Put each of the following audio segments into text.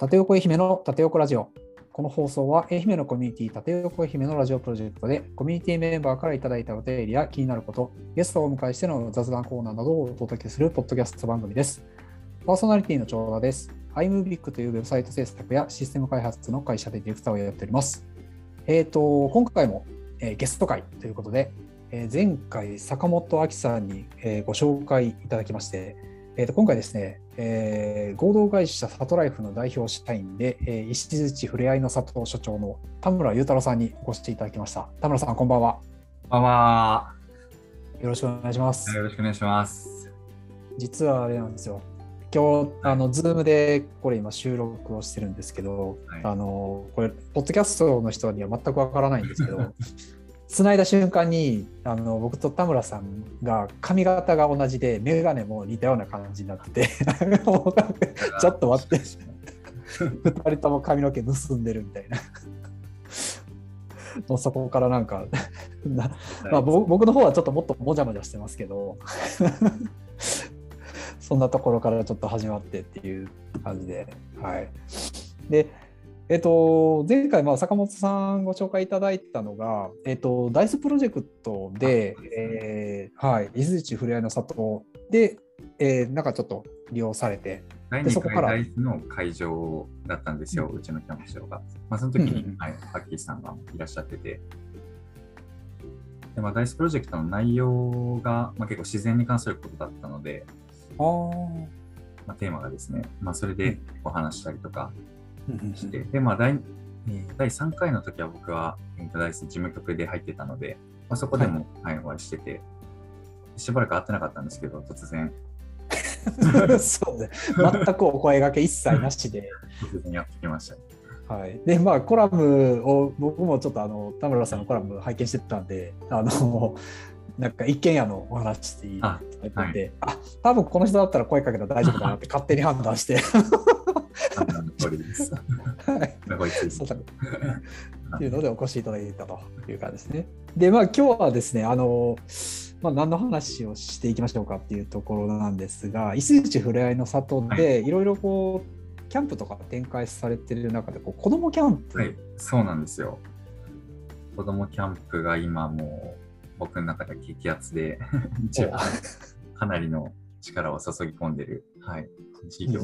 縦横愛媛の縦横ラジオ。この放送は愛媛のコミュニティ縦横愛媛のラジオプロジェクトでコミュニティメンバーからいただいたお便りや気になること、ゲストをお迎えしての雑談コーナーなどをお届けするポッドキャスト番組です。パーソナリティの長田です。iMovic というウェブサイト制作やシステム開発の会社でディレクターをやっております。えっ、と、今回も、えーゲスト会ということで、えー前回坂本明さんに、えーご紹介いただきまして、えーと今回ですね、えー合同会社サトライフの代表社員で、えー石槌ふれあいの里所長の田村裕太郎さんにお越しいただきました。田村さん、こんばんは。こんばんは。よろしくお願いします。よろしくお願いします。実はあれなんですよ。今日、あの、ズームでこれ今収録をしてるんですけど、はいあの、これ、ポッドキャストの人には全くわからないんですけど、つないだ瞬間にあの僕と田村さんが髪型が同じで眼鏡も似たような感じになってて ちょっと待って。2人とも髪の毛盗んでるみたいな。もうそこからなんか な、まあ、ぼ僕の方はちょっともっともじゃもじゃしてますけどそんなところからちょっと始まってっていう感じではい。でえっと、前回、まあ、坂本さんご紹介いただいたのが、えっと、ダイスプロジェクトで、あえーはい、伊豆市ふれあいの里で、えーなんかちょっと利用されて、第2でそこから。回ダイスの会場だったんですよ、うちのキャンプ場が。まあ、その時に、うんうんはい、ハッキーさんがいらっしゃってて。でまあ、ダイスプロジェクトの内容が、まあ、結構自然に関することだったので、あー。まあ、テーマがですね、まあ、それでお話したりとかうんうんして、で、まあ第、えー第3回の時は僕は、事務局で入ってたので、まあ、そこでも、はい。お会いしてて、しばらく会ってなかったんですけど、突然、う んそうね、全くお声掛け一切なしで、突然やってきました。はい、でまあコラムを僕もちょっとあの田村さんのコラム拝見してたんであのなんか一軒家のお話していいあって言ってあ,、多分この人だったら声かけたら大丈夫だなって勝手に判断して、判断の通りです。はい、こいつそうだ。っていうのでお越しいただいたという感じですね。でまあ今日はですねあの、まあ、何の話をしていきましょうかっていうところなんですが伊勢市ふれあいの里でい。ろいろこうキャンプとか展開されてる中でこう子どもキャンプ、はい、そうなんですよ。子供キャンプが今もう僕の中で激アツで 一番 かなりの力を注ぎ込んでる、はい、事業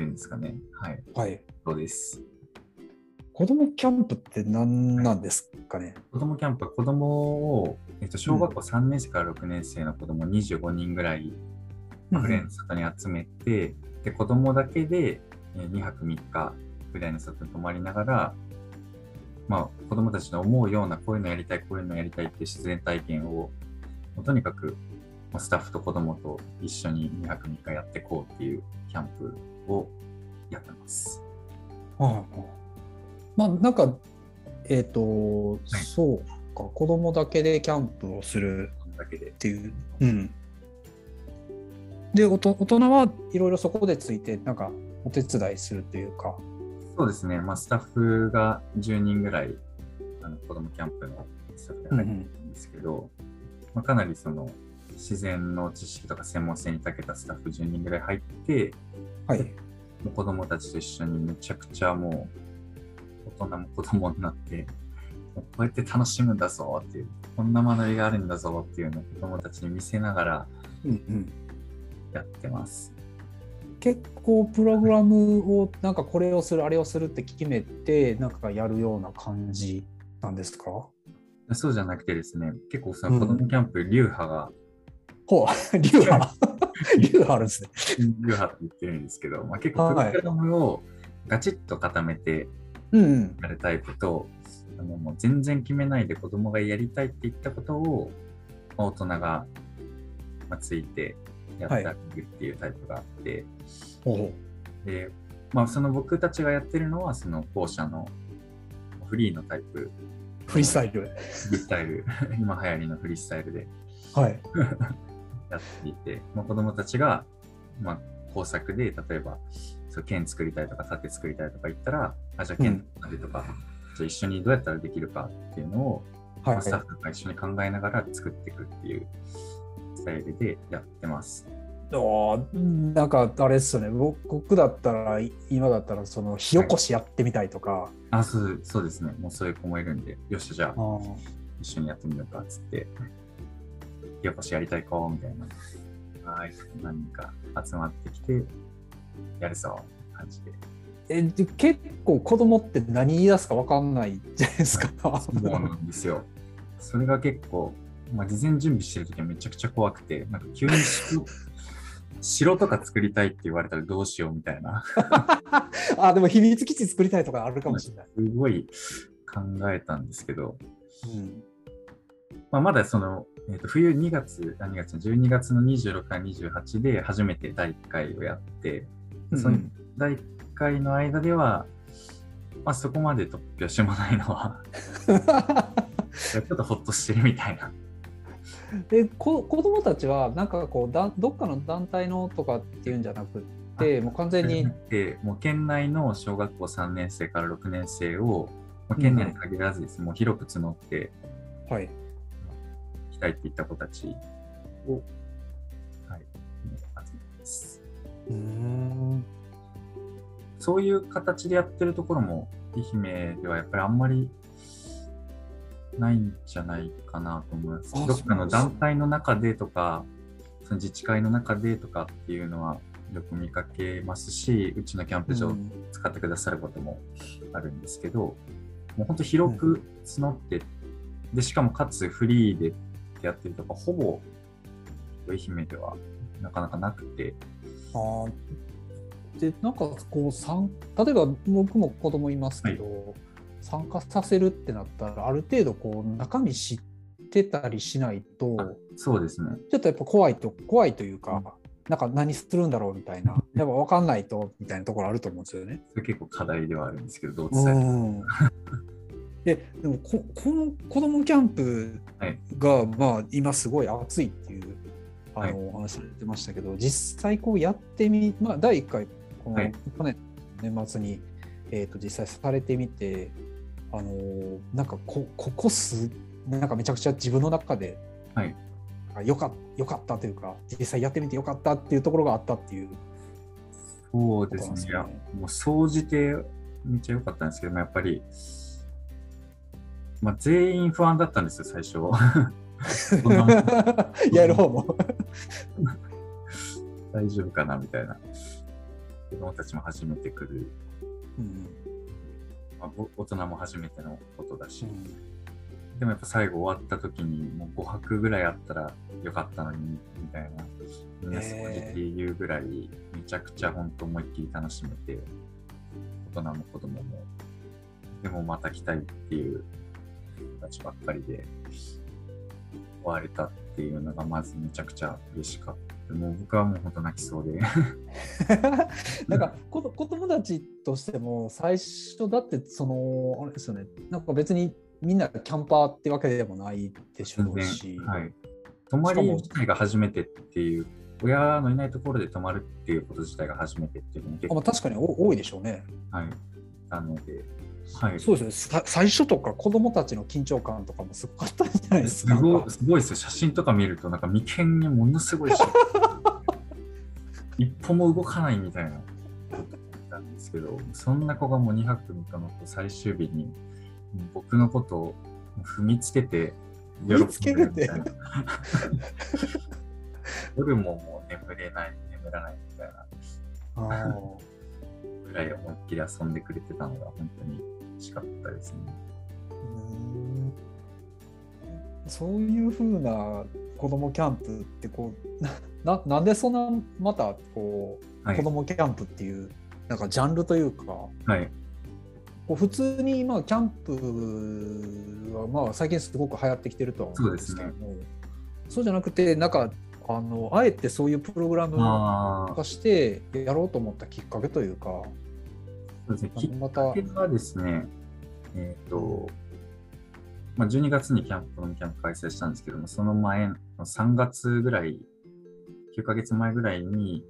いうんですかね。はい、はい、そうです。子どもキャンプって何なんですかね、子供キャンプは子供を、えっと、小学校3年生から6年生の子供25人ぐらい、フレンの里に集めて、で子供だけでえー2泊3日ぐらいの里に泊まりながら、まあ、子供たちの思うようなこういうのやりたい、こういうのやりたいって自然体験を、とにかくまあスタッフと子供と一緒に2泊3日やっていこうっていうキャンプをやってます。はいはいまあなんかえっ、と、そうか子供だけでキャンプをするだけでっ。ていう。うん、でおと大人はいろいろそこでついてなんかお手伝いするというか。そうですね、まあ、スタッフが10人ぐらいあの子供キャンプのスタッフで入ってるんですけど、まあ、かなりその自然の知識とか専門性に長けたスタッフ10人ぐらい入って、はい、もう子供たちと一緒にめちゃくちゃもう大人も子供になって、こうやって楽しむんだぞっていう、こんな学びがあるんだぞっていうのを子供たちに見せながらうんうん、やってます。結構プログラムをなんかこれをするあれをするって決めてなんかやるような感じなんですか？そうじゃなくてですね、結構その子供キャンプ、流派が、ほう。流派流派あるんですね。流派って言ってるんですけど、まあ、結構プログラムをガチッと固めてやるタイプと、あのもう全然決めないで子供がやりたいって言ったことを、まあ大人が、まあ、ついてやってあげるっていうタイプがあって、ほで、まあ、その僕たちがやってるのは、その後者のフリーのタイプ、うフリースタイル。フリースタイル、今流行りのフリースタイルで。はい。やっていて、まあ、子供たちが、まあ、工作で、例えば、そう剣作りたいとか盾作りたいとか言ったら、あ、じゃあ剣と盾とか、じゃあ一緒にどうやったらできるかっていうのを、はいまあスタッフが一緒に考えながら作っていくっていうスタイルでやってます。あなんかあれですよね。僕だったら今だったらその火起こしやってみたいとか、はい、あそうそうですね。もうそういう子もいるんでよしじゃあ一緒にやってみようかっつって火起こしやりたい子みたいなはい何人か集まってきてやるぞ感じでえ結構子供って何言い出すか分かんないじゃないですか。そうなんですよ。それが結構、まあ、事前準備してる時はめちゃくちゃ怖くて、なんか急に 城とか作りたいって言われたらどうしようみたいな。あ、でも秘密基地作りたいとかあるかもしれない。すごい考えたんですけど、うんまあ、まだその、えー、と冬2月、2月、12月の26から28で初めて第1回をやって、うん、その第1回の間では、まあ、そこまで突拍子もないのは ちょっとほっとしてるみたいな。でこ子供たちはなんかこうだどっかの団体のとかっていうんじゃなくてもう完全に。でもう県内の小学校3年生から6年生を、県内に限らずです、うん、もう広く募って、はい、行きたいって言った子たちを、はい、集めてます。うん。そういう形でやってるところも愛媛ではやっぱりあんまりないんじゃないかなと思います。どっかの団体の中でとか、その自治会の中でとかっていうのはよく見かけますし、うちのキャンプ場を使ってくださることもあるんですけど、もう本当広く募って、で、しかもかつフリーでやってるとか、ほぼ愛媛ではなかなかなくて。あでなんかこう例えば僕も子供いますけど、はい。参加させるってなったらある程度こう中身知ってたりしないとそうですね。ちょっとやっぱ怖いと怖いというか、うん、なんか何するんだろうみたいな やっぱ分かんないとみたいなところあると思うんですよね。それ結構課題ではあるんですけどどう伝えででもここの子どもキャンプが、はい、まあ、今すごい熱いっていうあの、はい、話されてましたけど実際こうやってみ、まあ、第1回この、去年年末に、えーと実際されてみてあのなんかこここすなんかめちゃくちゃ自分の中で、はい、よかよかったというか実際やってみてよかったっていうところがあったっていうそうですね、ね、もう総じてめっちゃ良かったんですけどもやっぱり、まあ、全員不安だったんですよ最初。やる方も。大丈夫かなみたいな。子供たちも初めて来る、うんまあ、大人も初めてのことだし、うん、でもやっぱ最後終わった時にもう5泊ぐらいあったらよかったのにみたいな。みんな正直言うぐらいめちゃくちゃ本当思いっきり楽しめて大人も子供も。でもまた来たいっていう人たちばっかりで終われたっていうのがまずめちゃくちゃ嬉しかった。もう僕はもう本当泣きそうで。なんか子供たちとしても最初だってそのあれですよね。なんか別にみんなキャンパーってわけでもないでしょうし、はい、泊まり自体が初めてっていう親のいないところで泊まるっていうこと自体が初めてっていうのあ、まあ、確かに多いでしょうね。はい、なので、はい、そうですね。最初とか子供たちの緊張感とかもすごかったんじゃないですか。すごすごいですよ。写真とか見るとなんか眉間にものすごい 一歩も動かないみたいななんですけどそんな子がもう2泊3日の最終日に僕のことを踏みつけて喜んでるみたいな。夜ももう眠れない眠らないみたいな。ぐらい思いっきり遊んでくれてたのが本当に嬉しかったですね。そういうふうな子供キャンプってこう ななんでそんなまたこう、はい、子供キャンプっていうなんかジャンルというか、はい、こう普通に今キャンプはまあ最近すごく流行ってきてるとは思うんですけどもそう、ね,、そうじゃなくてなんかあのあえてそういうプログラム化してやろうと思ったきっかけというか。そうですね、きっかけはですね、えっ、ー、と、まあ、12月にキャンプ、キャンプ開催したんですけども、その前の3月ぐらい、9ヶ月前ぐらいに、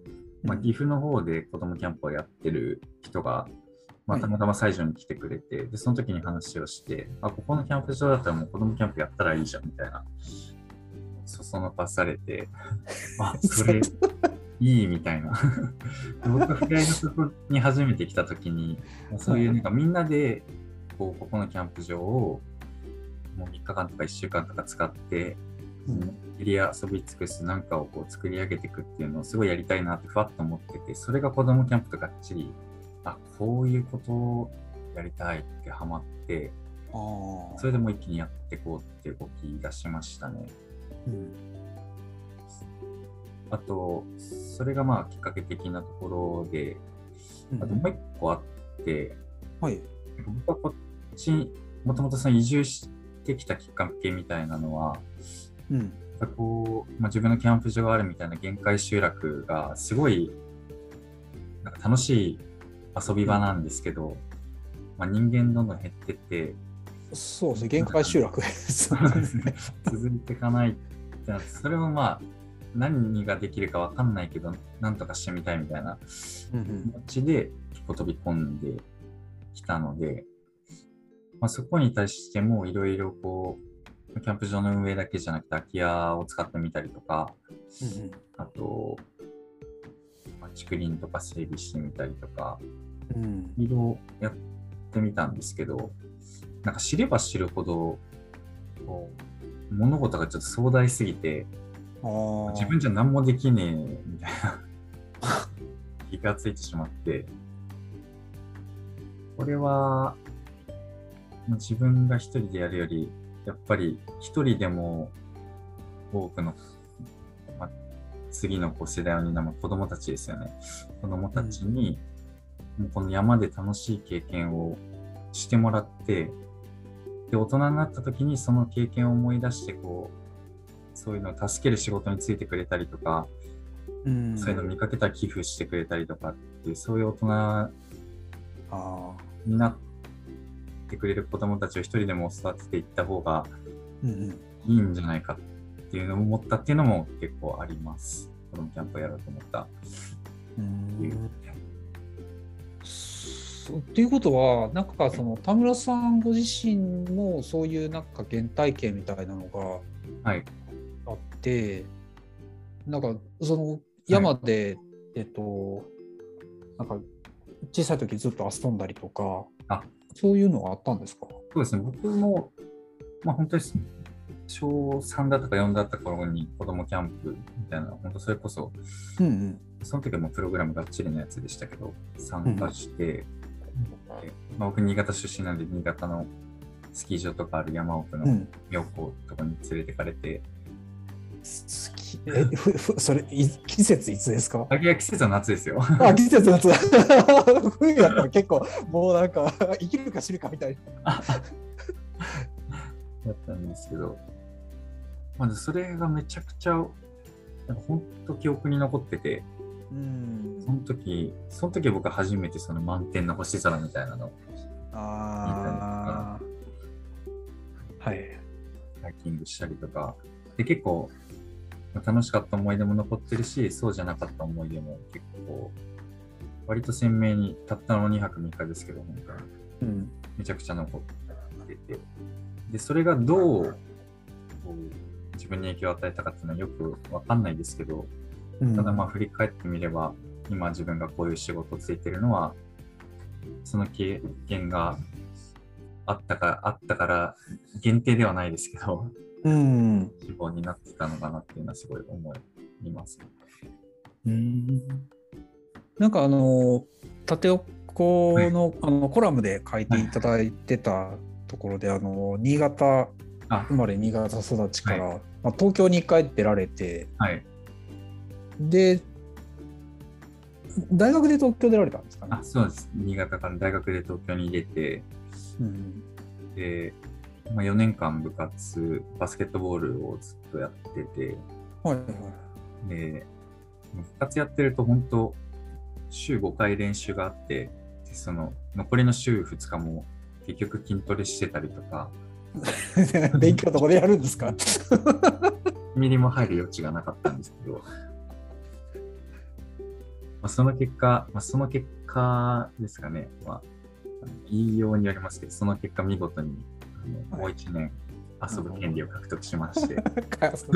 まあ、岐阜の方で子供キャンプをやってる人が、まあ、たまたま西条に来てくれて、で、その時に話をして、あ、ここのキャンプ場だったらもう子供キャンプやったらいいじゃんみたいな、そそのかされて、あ、それ、いいみたいな。僕がフライのそこに初めて来た時に、そういうなんかみんなでこうここのキャンプ場をもう3日間とか1週間とか使って、うんエリア遊び尽くすなんかをこう作り上げていくっていうのをすごいやりたいなってふわっと思ってて、それが子供キャンプとがっちり、あ、こういうことをやりたいってハマって、それでもう一気にやっていこうって動き出しましたね。うんあと、それがまあきっかけ的なところで、うんあともう一個あって、はい。僕はこっちにもともとその移住してきたきっかけみたいなのは、うん。こう、まあ、自分のキャンプ場があるみたいな限界集落がすごいなんか楽しい遊び場なんですけど、まあ、人間どんどん減ってってそうですね。限界集落です。続いていかないってなってそれもまあ何ができるかわかんないけどなんとかしてみたいみたいなうん気持ちで結構飛び込んできたので、まあ、そこに対してもいろいろこうキャンプ場の運営だけじゃなくて空き家を使ってみたりとかうんあと、まあ、竹林とか整備してみたりとかうん。うんいろいろやってみたんですけどなんか知れば知るほど物事がちょっと壮大すぎて自分じゃ何もできねえみたいな。気がついてしまって、これはまあ自分が一人でやるより、やっぱり一人でも多くの、まあ、次のこう世代を担う子供たちですよね。子供たちに、もうこの山で楽しい経験をしてもらって、で、大人になった時にその経験を思い出して、こう、そういうのを助ける仕事についてくれたりとか、うん。そういうのを見かけたら寄付してくれたりとかっていう、そういう大人になってくれる子供たちを一人でも育てていった方がいいんじゃないかっていうのを思ったっていうのも結構あります。このキャンプをやろうと思った。うっていうっていうことは、なんかその田村さんご自身もそういうなんか原体験みたいなのがはい。て、なんかその山で、えっと、なんか小さい時ずっと遊んだりとか、あそういうのがあったんですか？そうですね。僕も、まあ本当に小3だったか4だった頃に子供キャンプみたいな、本当それこそうんうん。その時はもうプログラムがっちりのやつでしたけど、参加して、でまあ、僕、新潟出身なんで、新潟のスキー場とかある山奥のうん、妙高とかに連れてかれて、好き。えふふそれい季節いつですか？あいや季節は夏ですよ。あ季節夏。冬だったら結構もうなんか生きるか死ぬかみたいな。だったんですけど、まずそれがめちゃくちゃ、本当記憶に残ってて、うん。その時、その時僕初めてその満天の星空みたいなのを。ああはい。ハイキングしたりとか、で結構楽しかった思い出も残ってるし、そうじゃなかった思い出も結構、割と鮮明に、たったの2泊3日ですけど、なんかうん。めちゃくちゃ残ってて、で、それがどうこう自分に影響を与えたかっていうのはよくわかんないですけど、うん。ただまあ振り返ってみれば、今自分がこういう仕事をついてるのは、その経験があったかあったから限定ではないですけど、うん希望になってたのかなっていうのはすごい思います。うん。なんかあの縦横の,、あのコラムで書いていただいてたところで、あの新潟あ。生、まれ新潟育ちから、まあ、東京に帰ってられてはい。で大学で東京出られたんですかね？あ、そうです。新潟から大学で東京に出て、うん。で、まあ、4年間部活、バスケットボールをずっとやってて、はいはい。で、部活やってると本当、週5回練習があって、でその残りの週2日も結局筋トレしてたりとか、勉強どこでやるんですか？1ミリも入る余地がなかったんですけど、まあ、その結果、まあ、その結果ですかね、まあ、言いようによりますけど、その結果見事にもう1年遊ぶ権利を獲得しまして、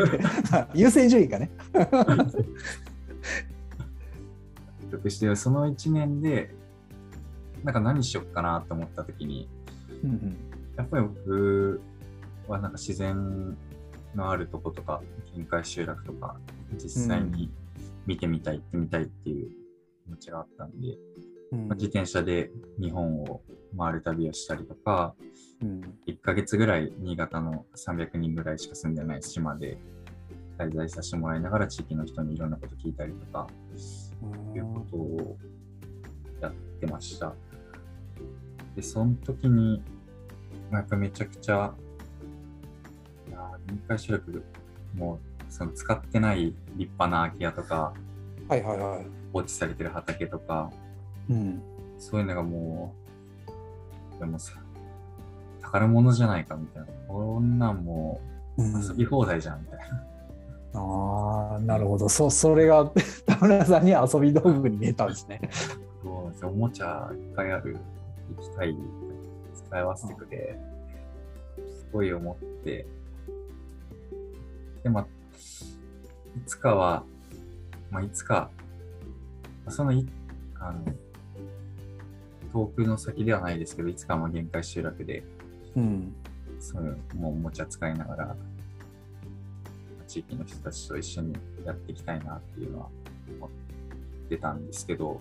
優先順位がね。得して、その1年で、なんか何しよっかなと思った時に、うんうん。やっぱり僕はなんか自然のあるとことか、近海集落とか、実際に見てみたい、行ってみたいっていう気持ちがあったんで、うんまあ自転車で日本を回る旅をしたりとか、うん1ヶ月ぐらい新潟の300人ぐらいしか住んでない島で滞在させてもらいながら地域の人にいろんなこと聞いたりとか、いうことをやってました。で、その時に、まあやっぱめちゃくちゃ、いやー、臨海集落、もう、その使ってない立派な空き家とか、はいはいはい。放置されてる畑とか、うん。そういうのがもう、でもさ、宝物じゃないかみたいな。こんなんもう遊び放題じゃんみたいな。ああ、なるほど。そそれが 田村さんに遊び道具に見えたんですね。そうですおもちゃいっぱいある、行きたい、使い合わせてくれ、すごい思って、で、まあ、いつかは、まあ、いつか、そのい、あの、遠くの先ではないですけど、いつかはまあ限界集落で、うん。そうもうおもちゃ使いながら、地域の人たちと一緒にやっていきたいなっていうのは思ってたんですけど、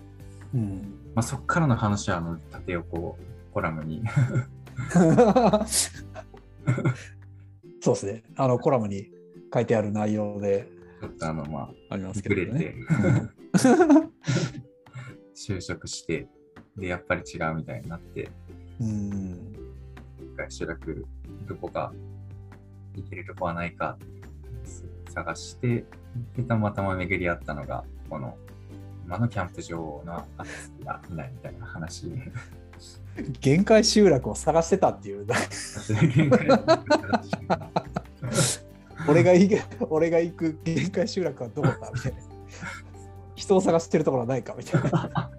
うん。まあ、そこからの話はあの縦横コラムにそうですね。あのコラムに書いてある内容でちょっとあのまあありますけどねて。就職してでやっぱり違うみたいになってうん。一回集落どこか行けるとこはないか探してでたまたま巡り合ったのがこの今のキャンプ場のアクセスがいないみたいな話限界集落を探してたっていう。俺が行く俺が行く限界集落はどこだみたいな。人を探してるところはないかみたいな。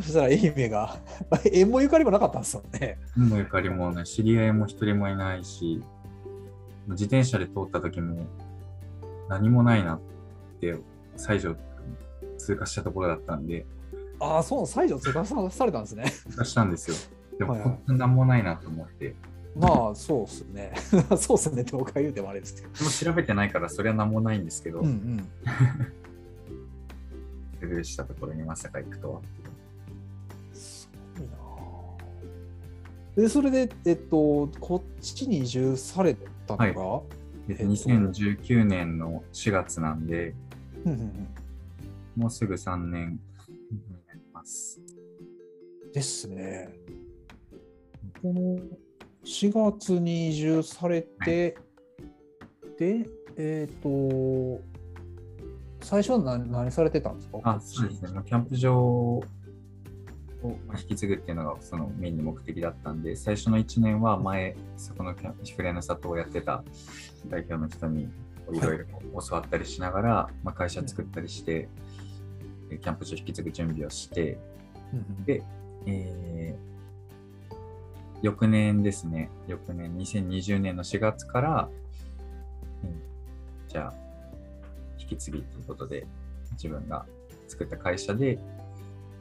そしたら愛媛が、縁もゆかりもなかったんですよね。もゆかりもね、知り合いも一人もいないし、自転車で通った時も何もないなって、西条通過したところだったんで、ああ、そう、西条通過さされたんですね。通過したんですよ。でも、はいはい何もないなと思って、まあ、そうっすね。そうっすねって僕が言うてもあれですけど。もう調べてないからそれは何もないんですけど、うんうん。スルーしたところにまさか行くとは。で、それで、えっと、こっちに移住されたのが、でえっと2019年の4月なんで、うんうんうんもうすぐ3年になります。ですね。この4月に移住されて、で、えっ、と、最初は何何されてたんですか？あ、そうですね。まあキャンプ場をまあ引き継ぐっていうのがそのメインの目的だったんで、最初の1年は前、そこのキャンプフレの里をやってた代表の人にいろいろ教わったりしながら、まあ、会社作ったりして、でキャンプ場引き継ぐ準備をして、で、えー翌年ですね、翌年2020年の4月から、うんじゃあ、引き継ぎということで、自分が作った会社で、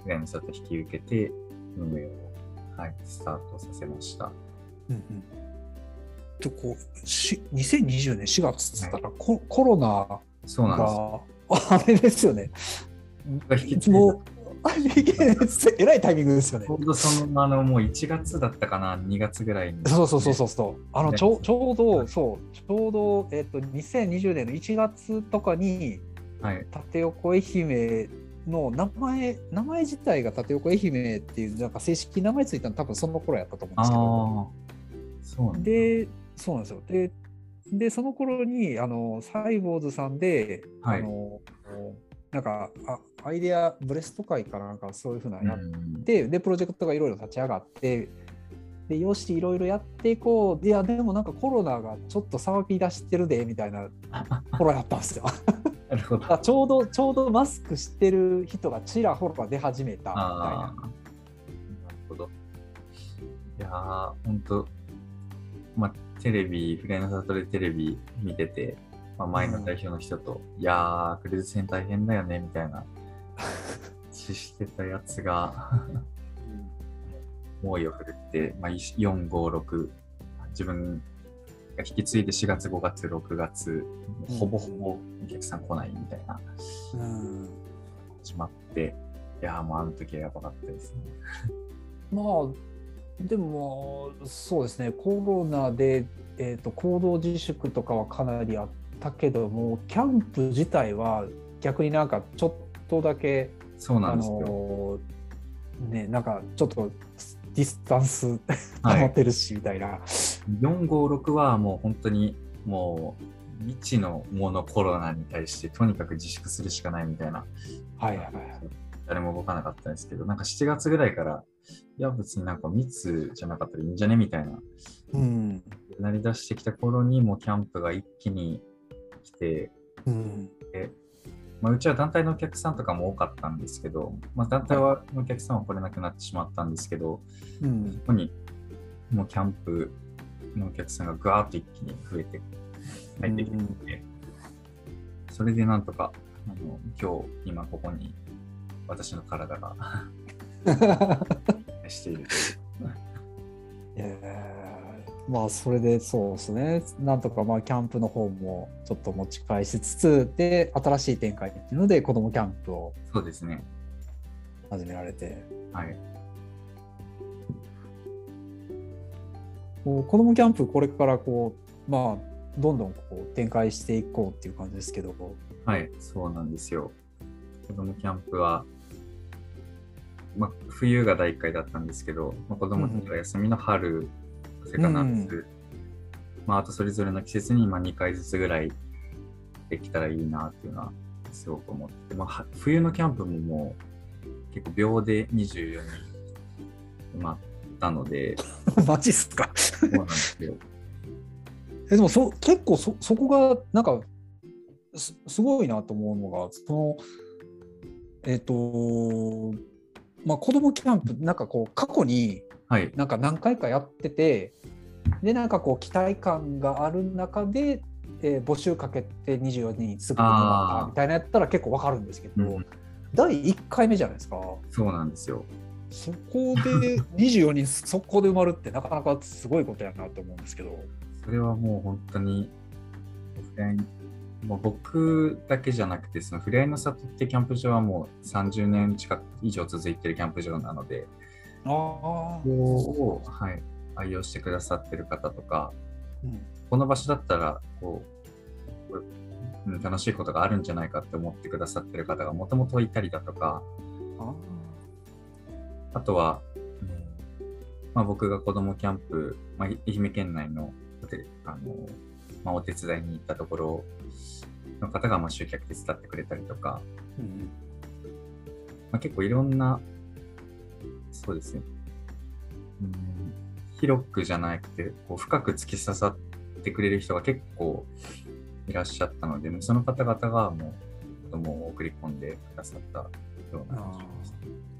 フレの里引き受けて、運営を、はい、スタートさせました。うんうんとこうし2020年4月っつったら、ココロナそうなんです。があれですよね。もう、えらいタイミングですよねち。ょうどその、あの、もう1月だったかな、2月ぐらいに。そうそうそうそうそう。あのねちょちょうど、そう、ちょうど、えっと、2020年の1月とかに、はい。縦横愛媛の名前、名前自体が縦横愛媛っていう、なんか正式名前ついたの多分その頃やったと思うんですけど。で、そうなんですよ。で、でその頃に、あの、サイボーズさんで、はいあの、なんかあ、アイデアブレスト会かなんかそういうふうなのやっうんで、で、プロジェクトがいろいろ立ち上がって、で、よし、いろいろやっていこう。いや、でもなんかコロナがちょっと騒ぎ出してるで、みたいな頃やったんですよ。なるほど。ちょうど、ちょうどマスクしてる人がちらほら出始めたみたいな。ー、なるほど。いやー、ほんと、まあ、テレビ、フレの里でテレビ見てて、まあ、前の代表の人と、いやー、クルーズ船大変だよねみたいな、話してたやつが、猛威を振るって、まあ、4、5、6、自分が引き継いで4月、5月、6月、ほぼほぼお客さん来ないみたいな、うん。始まって、いやー、もうあの時はやばかったですね。まあでもそうですね。コロナで、えー、と行動自粛とかはかなりあったけどもキャンプ自体は逆になんかちょっとだけあそうなんですよ。のねなんかちょっとディスタンスはい。保ってるしみたいな、4、5、6はもう本当にもう未知のものコロナに対してとにかく自粛するしかないみたいな、はいはいはい。誰も動かなかったんですけど、なんか7月ぐらいから、いや別になんか密じゃなかったらいいんじゃねみたいな、うん。なりだしてきた頃にもうキャンプが一気に来て、うん。まあ、うちは団体のお客さんとかも多かったんですけど、まあ、団体はお客さんは来れなくなってしまったんですけど、うん。ここにもうキャンプのお客さんがぐわーっと一気に増えて入ってきて、それでなんとかあの今日今ここに私の体が しているという。えーまあそれでそうですねなんとかまあキャンプの方もちょっと持ち返しつつで新しい展開っていうので子どもキャンプをそうですね。始められてはい。こう子どもキャンプこれからこうまあどんどんこう展開していこうっていう感じですけど。はい、そうなんですよ。子供キャンプは、まあ、冬が第1回だったんですけど、まあ、子供たちが休みの春、それから夏、まあ、あとそれぞれの季節にまあ2回ずつぐらいできたらいいなっていうのはすごく思ってて、まあは、冬のキャンプももう結構秒で24人埋まったので、マジっすか？そうなんですよ。えでもそ結構そそこがなんかすすごいなと思うのがそのえっ、とまあ子どもキャンプなんかこう過去にはい、なんか何回かやっててでなんかこう期待感がある中で、えー募集かけて24人すぐにみたいなやったら結構わかるんですけど、うん。第1回目じゃないですか。そうなんですよ。そこで24人速攻で埋まるってなかなかすごいことやなと思うんですけど。それはもう本当に、もう僕だけじゃなくて、そのフライの里ってキャンプ場はもう30年近く以上続いてるキャンプ場なので、ああここを、はい、愛用してくださってる方とか、うん。この場所だったらこうこううん楽しいことがあるんじゃないかって思ってくださってる方がもともといたりだとか、ああとは、うんまあ、僕が子供キャンプ、まあ、愛媛県内のお手あの、まあ、お手伝いに行ったところの方がまあ集客手伝ってくれたりとか、ーうん。まあ、結構いろんな、そうですね、うん、広くじゃなくてこう深く突き刺さってくれる人が結構いらっしゃったので、その方々がもう子供を送り込んでくださったような感じです。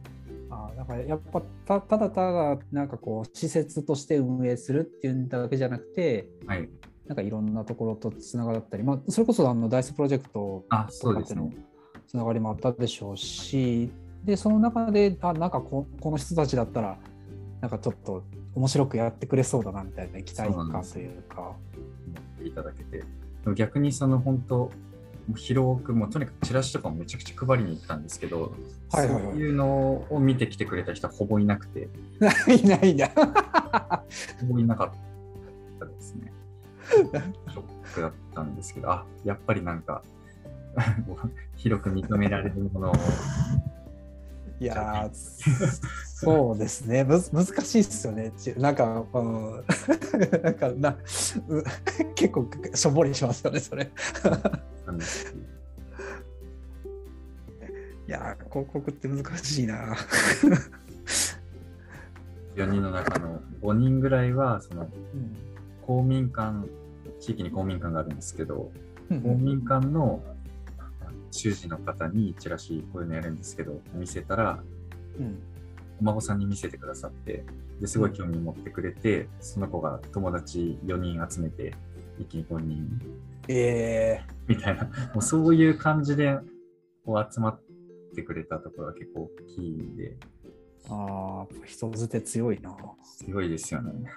あーだからやっぱたただただなんかこう施設として運営するっていうだけじゃなくてはい。なんかいろんなところとつながったり、まあ、それこそあのダイスプロジェクトあ、とかっての。つながりもあったでしょうしでその中であなんかここの人たちだったらなんかちょっと面白くやってくれそうだなみたいな期待感というか。思っていただけて。逆にその本当、広く、もうとにかくチラシとかもめちゃくちゃ配りに行ったんですけど、はいはいはい。そういうのを見てきてくれた人はほぼいなくて、いないんだ。ほぼいなかったですね。ショックだったんですけど、あやっぱりなんか、広く認められるものを、いやーそうですね。むず難しいっすよね。ちなんか、うん、なんかなう 結構しょんぼりしますよねそれなんですけどいやー広告って難しいな。4人の中の5人ぐらいは、その公民館、地域に公民館があるんですけど、うん。公民館の主事の方にチラシこういうのやるんですけど見せたらうん。お孫さんに見せてくださってですごい興味持ってくれて、その子が友達4人集めて一気に5人えみたいな、もうそういう感じでこう集まってくれたところは結構大きいで、ー、ああ、人づて強いな。強いですよね。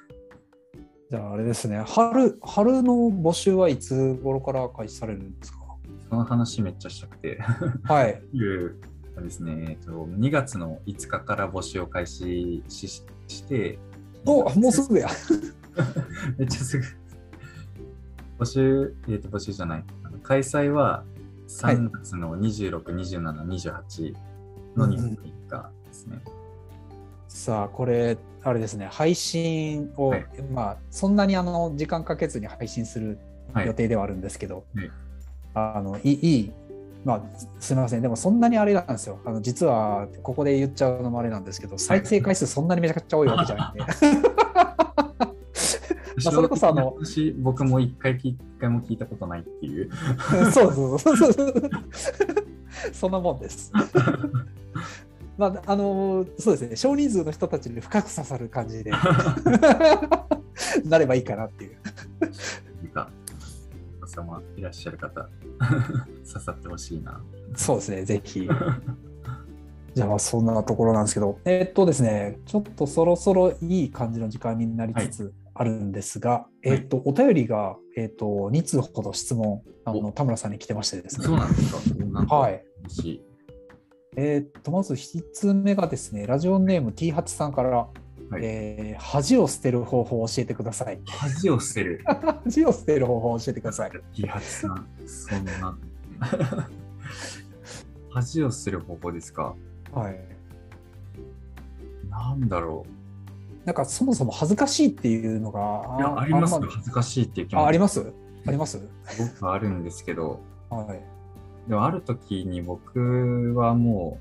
じゃああれですね、春、春の募集はいつ頃から開始されるんですか？その話めっちゃしたくて、はい。いうですね、えっと、2月の5日から募集を開始しして、おもうすぐや。めっちゃすぐ。募集、えっ、と、募集じゃない。開催は3月の26、27、28の2泊3日ですね。さあ、これ、あれですね、配信を、はいまあ、そんなにあの時間かけずに配信するはい。予定ではあるんですけど、はいあのいいいい、まあ、すみません、でもそんなにあれなんですよ。あの実は、ここで言っちゃうのもあれなんですけど、再生回数そんなにめちゃくちゃ多いわけじゃないんで。まあそれこそあの私、僕も一回一回も聞いたことないっていう。そうそうそうそう そんなもんです。まあ、あのそうですね、少人数の人たちに深く刺さる感じでなればいいかなっていう。なんか、お子様いらっしゃる方、刺さってほしいな。そうですね、ぜひ。じゃあ、まあそんなところなんですけど、えーっとですね、ちょっとそろそろいい感じの時間になりつつあるんですが、えーっと、お便りが、えーっと、2通ほど質問、あの田村さんに来てましてですね。そうなんですか？はい。えーっと、まず1つ目がですね、ラジオネーム T8 さんから、はいえー恥を捨てる方法を教えてください。恥を捨てる。恥を捨てる方法を教えてください。T8 さん、そんな。恥を捨てる方法ですか？はい。なんだろなんかそもそも恥ずかしいっていうのが、う。いや、ありますあんよ。恥ずかしいっていう気ああり持ちます？あります？すごくあるんですけど、はい。でもある時に僕はも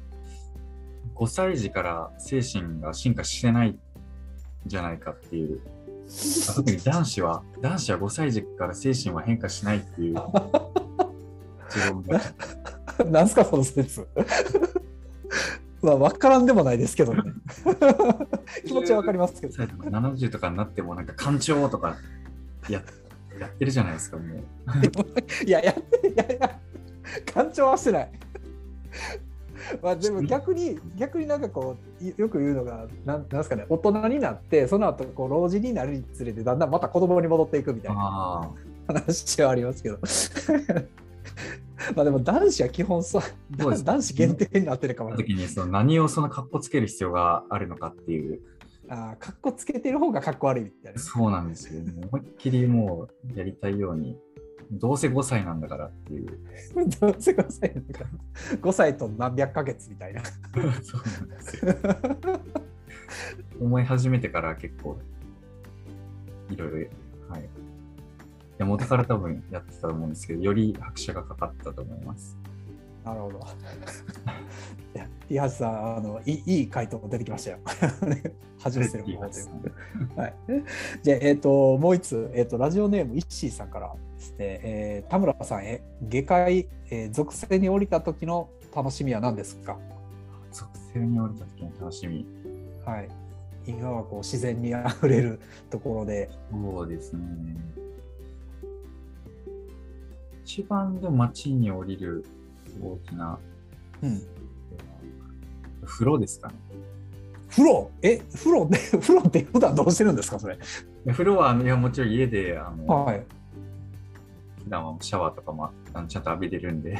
う5歳児から精神が進化してないんじゃないかっていう。特に男子は、男子は5歳児から精神は変化しないっていう持論が。なんすか、その説。まあ、わからんでもないですけどね。気持ちはわかりますけど。5歳とか70とかになってもなんか官庁とかややってるじゃないですか、もう。いや、やって、い やいや、感情はしてない。まあ、でも逆に、逆になんかこう、いよく言うのが、なんなんですかね、大人になって、その後こう老人になるにつれて、だんだんまた子供に戻っていくみたいな話はありますけど。まあでも男子は基本そう、男子限定になってるかもその時にその何をその格好つける必要があるのかっていう、ああ、かっこつけてる方がかっこ悪いみたいな。そうなんですよ。もう思いっきりもうやりたいように、どうせ5歳なんだからっていう。どうせ5歳だから5歳と何百ヶ月みたいな。そうなんですよ。思い始めてから結構、いろいろ、はい。いや元から多分やってたと思うんですけど、より拍車がかかったと思います。なるほど。いや、ティハさん、あのいいいい回答出てきましたよ。恥を捨てる方法ということで。はい、じゃあ、えっ、と、もう一つ、えっ、と、ラジオネーム、イッシーさんからですね、えー田村さんへ、下界、えー属性に降りた時の楽しみは何ですか？属性に降りた時の楽しみ。はい。今はこう自然にあふれるところで、そうですね。一番でも街に降りる大きな、うん、風呂ですかね。風呂？え、風呂って、風呂って普段どうしてるんですか、それ？で風呂は、いや、もちろん家で、あの、はい。普段はシャワーとかもあのちゃんと浴びれるんで、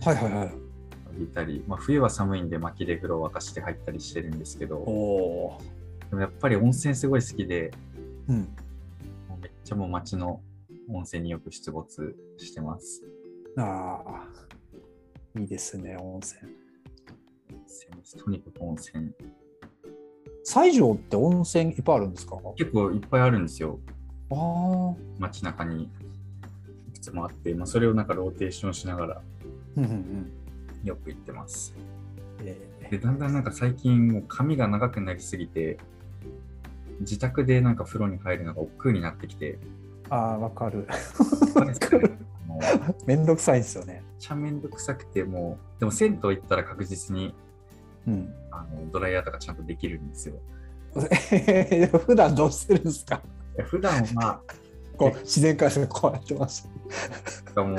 はいはいはい。浴びたり、まあ、冬は寒いんで薪で風呂を沸かして入ったりしてるんですけど、おお。でもやっぱり温泉すごい好きで、うん。めっちゃもう街の温泉によく出没してます。ああ。いいですね、温泉。とにかく温泉。西条って温泉いっぱいあるんですか？結構いっぱいあるんですよ。ああ。街中にいくつもあって、まあ、それをなんかローテーションしながらうんうんうん。よく行ってます。えで、だんだんなんか最近もう髪が長くなりすぎて、自宅でなんか風呂に入るのが億劫になってきて、ー、ああ、わかる。めっめんどくさいんですよね。ちゃめんどくさくて、もう、でも銭湯行ったら確実にうん。あのドライヤーとかちゃんとできるんですよ。普段どうしてるんですか？普段は、こう自然界線こうやってます。かもう、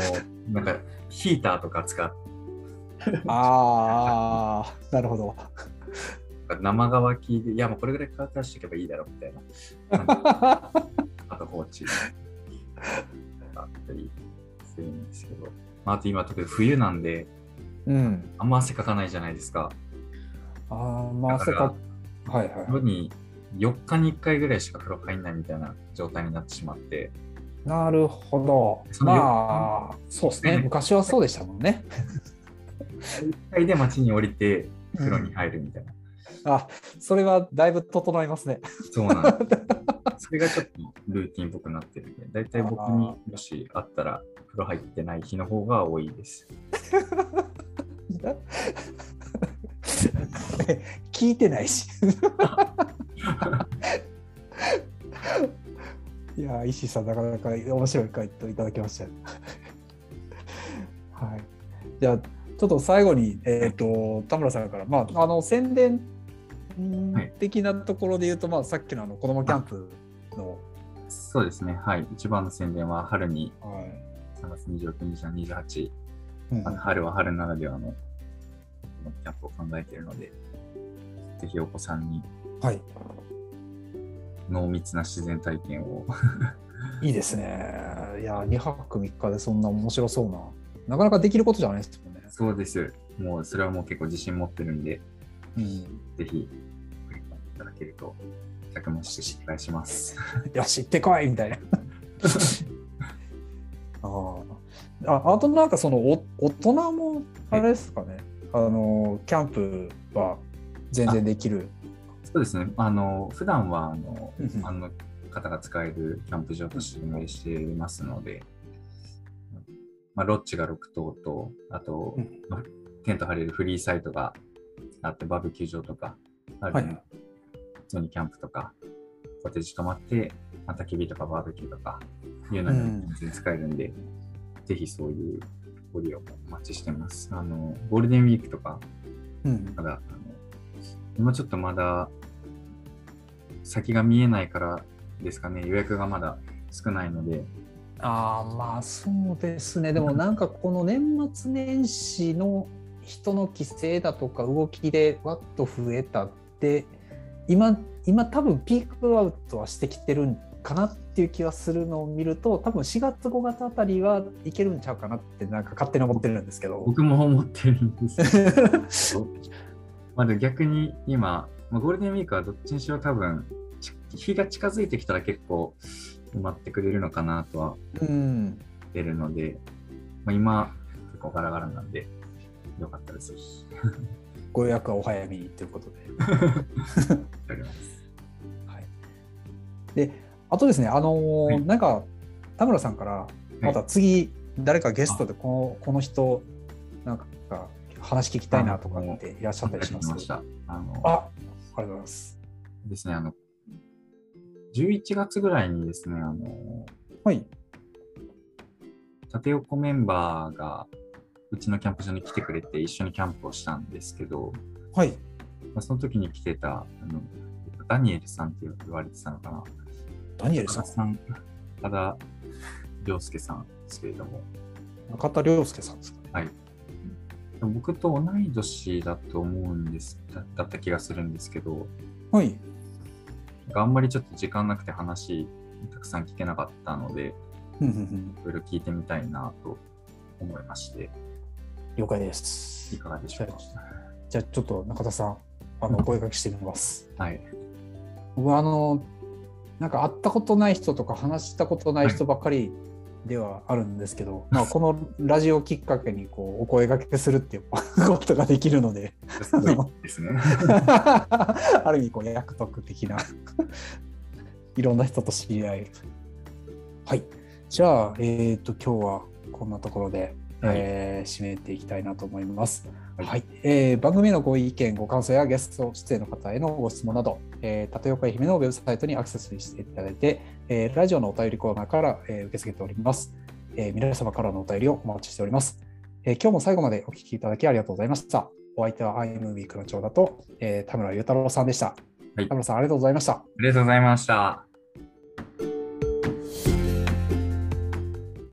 なんかヒーターとか使っああ、なるほど。生乾きで、いやもうこれぐらい乾かしておけばいいだろうみたいな。あと放置あったりするんですけど、まあ、あと今特に冬なんで、うん。あんま汗かかないじゃないですか。ああ、まあ、だかか。はいはい風呂に4日に1回ぐらいしか風呂入んないみたいな状態になってしまって、なるほど。まあ、そうですね。ね昔はそうでしたもんね。1回で街に降りて風呂に入るみたいな。あ、それはだいぶ整いますね。そうなんです。それがちょっとルーティンっぽくなってるんで、だいたい僕にもしあったら風呂入ってない日の方が多いです。聞いてないし。いやー、石井さん、なかなか面白い回答いただきましたよ。はい。じゃあ、ちょっと最後に、えっ、と、田村さんから、まあ、あの、宣伝的なところで言うと、まあ、さっきのあの子供キャンプの、そうですね。はい。一番の宣伝は春にはい。3月26日、28、うんあの春は春ならではのキャンプを考えているので、ぜひお子さんにはい。濃密な自然体験を いいですね。いや、2泊3日でそんな面白そうな、なかなかできることじゃないですもんね。そうです。もうそれはもう結構自信持ってるんで、うん。ぜひいただけると、100万して失敗します。よし、行ってこいみたいな。あーああとなんかそのお大人もあれですかね、あのキャンプは全然できる。そうですね。あの、普段は、あのあの方が使えるキャンプ場として運営していますので、まあ、ロッジが6棟と、あと、テント張れるフリーサイトがあって、バーベキュー場とかあるので、はい普通にキャンプとか、コテージ泊まって、まあ焚き火とかバーベキューとかいうのにうん。全然使えるんで、ぜひそういうご利用もお待ちしてます。あの、ゴールデンウィークとか、うん。ただ、あの今ちょっとまだ先が見えないからですかね、予約がまだ少ないので、ああまあそうですね。でもなんかこの年末年始の人の規制だとか動きでわっと増えたって今今多分ピークアウトはしてきてるんかなっていう気はするのを見ると多分4月5月あたりはいけるんちゃうかなってなんか勝手に思ってるんですけど。僕も思ってるんですけど まあでも逆に今、まあ、ゴールデンウィークはどっちにしろ多分、ち日が近づいてきたら結構埋まってくれるのかなとはうん出るので、まあ、今結構ガラガラなんで、よかったらぜひ。ご予約はお早めにということで。はい、であとですね、あのーはいなんか田村さんからまた次、誰かゲストでこのこの人なんか話聞きたいなとかっていらっしゃったりします？ありました。あのあありがとうございます。ですね、あの、11月ぐらいにですね、あの、はい。縦横メンバーがうちのキャンプ場に来てくれて一緒にキャンプをしたんですけど、はい。まあ、その時に来てたあのダニエルさんって言われてたのかな。ダニエルさん？多田良介さんですけれども、中田良介さんですか？ね。はい。僕と同い年だと思うんです、だだった気がするんですけど、はい。あんまりちょっと時間なくて話たくさん聞けなかったので、うんうんうんいろいろ聞いてみたいなと思いまして、了解です。いかがでしょうか。じゃあちょっと中田さん、あの声掛けしてみます。はい。僕はあの、なんか会ったことない人とか話したことない人ばっかりではあるんですけど、まあこのラジオきっかけにこうお声掛けするっていうことができるので。ある意味こう役得的ないろんな人と知り合える。はい。じゃあ、えっ、と、今日はこんなところで、はいえー締めていきたいなと思います。は、はいいえー番組へのご意見、ご感想やゲスト出演の方へのご質問など、えー、立岡愛媛のウェブサイトにアクセスしていただいて、えーラジオのお便りコーナーから、えー受け付けております、えー皆様からのお便りをお待ちしております。えー今日も最後までお聞きいただきありがとうございました。お相手は iMovie クの長だと、えー田村裕太郎さんでした。はい田村さん、ありがとうございました。ありがとうございました。